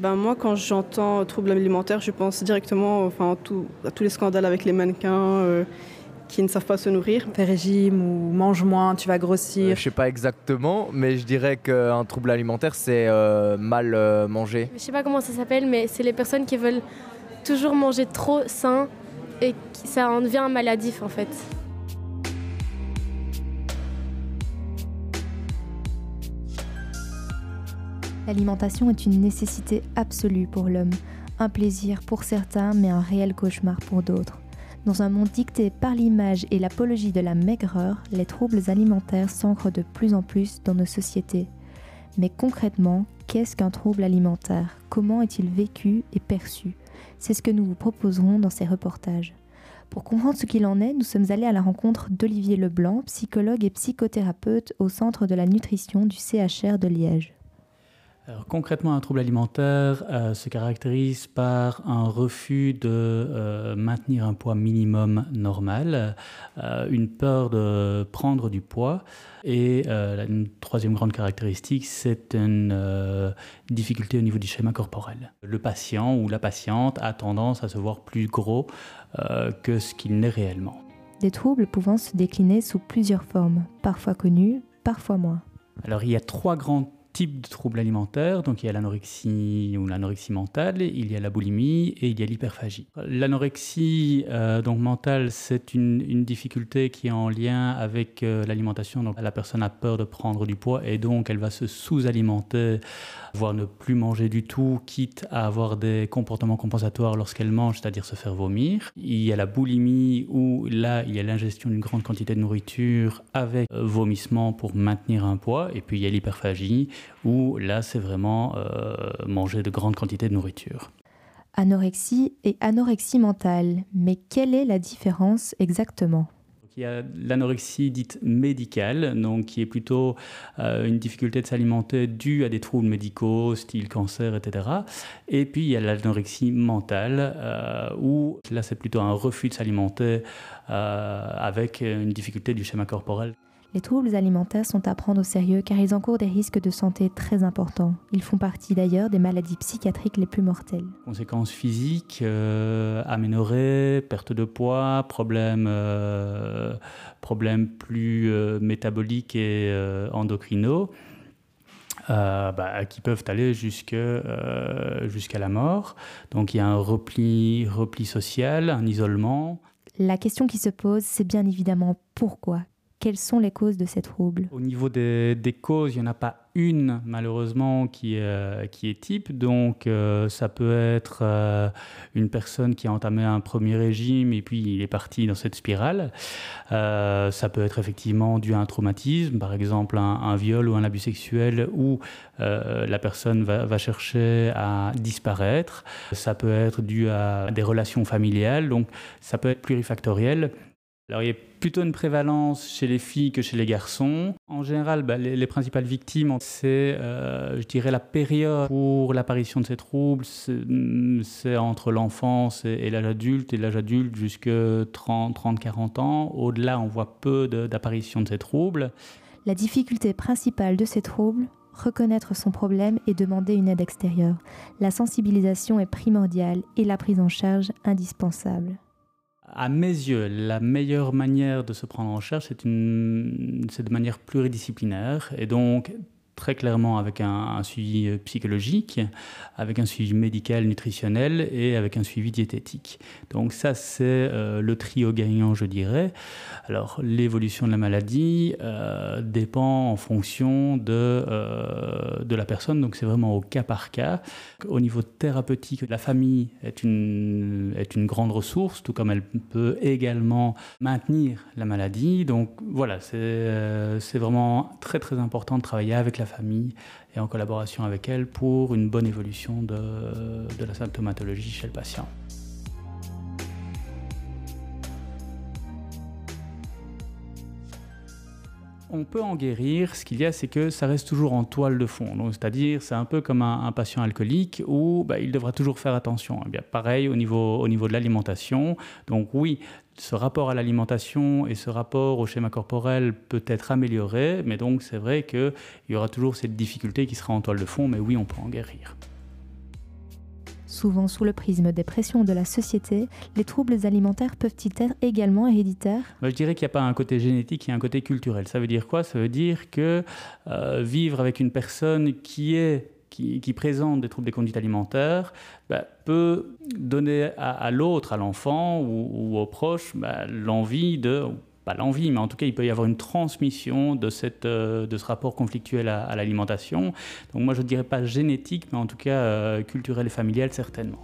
ben moi, quand j'entends troubles alimentaires, je pense directement enfin, à tous les scandales avec les mannequins euh, qui ne savent pas se nourrir. Fais régime ou mange moins, tu vas grossir. Je euh, je sais pas exactement, mais je dirais qu'un trouble alimentaire, c'est mal manger. Je sais pas comment ça s'appelle, mais c'est les personnes qui veulent toujours manger trop sain et ça en devient maladif en fait. L'alimentation est une nécessité absolue pour l'homme, un plaisir pour certains mais un réel cauchemar pour d'autres. Dans un monde dicté par l'image et l'apologie de la maigreur, les troubles alimentaires s'ancrent de plus en plus dans nos sociétés. Mais concrètement, qu'est-ce qu'un trouble alimentaire? Comment est-il vécu et perçu? C'est ce que nous vous proposerons dans ces reportages. Pour comprendre ce qu'il en est, nous sommes allés à la rencontre d'Olivier Leblanc, psychologue et psychothérapeute au Centre de la nutrition du CHR de Liège concrètement, un trouble alimentaire euh, se caractérise par un refus de euh, maintenir un poids minimum normal, euh, une peur de prendre du poids et une troisième grande caractéristique, c'est une difficulté au niveau du schéma corporel. Le patient ou la patiente a tendance à se voir plus gros que ce qu'il n'est réellement. Des troubles pouvant se décliner sous plusieurs formes, parfois connues, parfois moins. Alors il y a trois grands types de troubles alimentaires. Donc il y a l'anorexie ou l'anorexie mentale, il y a la boulimie et il y a l'hyperphagie. L'anorexie euh, donc mentale, c'est une, difficulté qui est en lien avec euh, l'alimentation. Donc la personne a peur de prendre du poids et donc elle va se sous-alimenter, voire ne plus manger du tout, quitte à avoir des comportements compensatoires lorsqu'elle mange, c'est-à-dire se faire vomir. Il y a la boulimie où là il y a l'ingestion d'une grande quantité de nourriture avec euh, vomissement pour maintenir un poids. Et puis il y a l'hyperphagie où là, c'est vraiment euh, manger de grandes quantités de nourriture. Anorexie et anorexie mentale, mais quelle est la différence exactement? Il y a l'anorexie dite médicale, donc qui est plutôt euh, une difficulté de s'alimenter due à des troubles médicaux, style cancer, etc. Et puis il y a l'anorexie mentale, euh, où là c'est plutôt un refus de s'alimenter avec une difficulté du schéma corporel. Les troubles alimentaires sont à prendre au sérieux car ils encourent des risques de santé très importants. Ils font partie d'ailleurs des maladies psychiatriques les plus mortelles. Conséquences physiques, euh, aménorrhée, perte de poids, problèmes, euh, problèmes plus euh, métaboliques et euh, endocrinaux. Bah, qui peuvent aller jusqu'à la mort. Donc il y a un repli, repli social, un isolement. La question qui se pose, c'est bien évidemment pourquoi quelles sont les causes de ces troubles Au niveau des, causes, il n'y en a pas une, malheureusement, qui, euh, qui est type. Donc, euh, ça peut être euh, une personne qui a entamé un premier régime et puis il est parti dans cette spirale. ça peut être effectivement dû à un traumatisme, par exemple un, viol ou un abus sexuel où la personne va, va, chercher à disparaître. Ça peut être dû à des relations familiales. Donc, ça peut être plurifactoriel. Alors il y a plutôt une prévalence chez les filles que chez les garçons. En général, bah, les, principales victimes, c'est, euh, je dirais, la période pour l'apparition de ces troubles, c'est entre l'enfance et, l'âge adulte, et l'âge adulte jusque 30, 30, 40 ans. Au-delà, on voit peu d'apparition de, de ces troubles. La difficulté principale de ces troubles, reconnaître son problème et demander une aide extérieure. La sensibilisation est primordiale et la prise en charge indispensable à mes yeux, la meilleure manière de se prendre en charge, c'est de manière pluridisciplinaire. Et donc, très clairement avec un, suivi euh, psychologique, avec un suivi médical, nutritionnel et avec un suivi diététique. Donc ça, c'est euh, le trio gagnant, je dirais. Alors l'évolution de la maladie euh, dépend en fonction de, de la personne, donc c'est vraiment au cas par cas. Au niveau thérapeutique, la famille est une, est une grande ressource, tout comme elle peut également maintenir la maladie. Donc voilà, c'est vraiment très très important de travailler avec la famille et en collaboration avec elle pour une bonne évolution de, de la symptomatologie chez le patient. On peut en guérir. Ce qu'il y a, c'est que ça reste toujours en toile de fond. C'est-à-dire, c'est un peu comme un, patient alcoolique où bah, il devra toujours faire attention. Eh bien, pareil au niveau, au niveau de l'alimentation. Donc oui, ce rapport à l'alimentation et ce rapport au schéma corporel peut être amélioré, mais donc c'est vrai qu'il y aura toujours cette difficulté qui sera en toile de fond, mais oui, on peut en guérir. Souvent sous le prisme des pressions de la société, les troubles alimentaires peuvent-ils être également héréditaires? Je dirais qu'il n'y a pas un côté génétique, il y a un côté culturel. Ça veut dire quoi? Ça veut dire que euh, vivre avec une personne qui est qui, présente des troubles des conduites alimentaires bah, peut donner à, l'autre, à l'enfant ou, ou aux proches, bah, l'envie de pas l'envie, mais en tout cas, il peut y avoir une transmission de, cette, euh, de ce rapport conflictuel à, à l'alimentation. Donc moi, je ne dirais pas génétique, mais en tout cas euh, culturel et familial, certainement.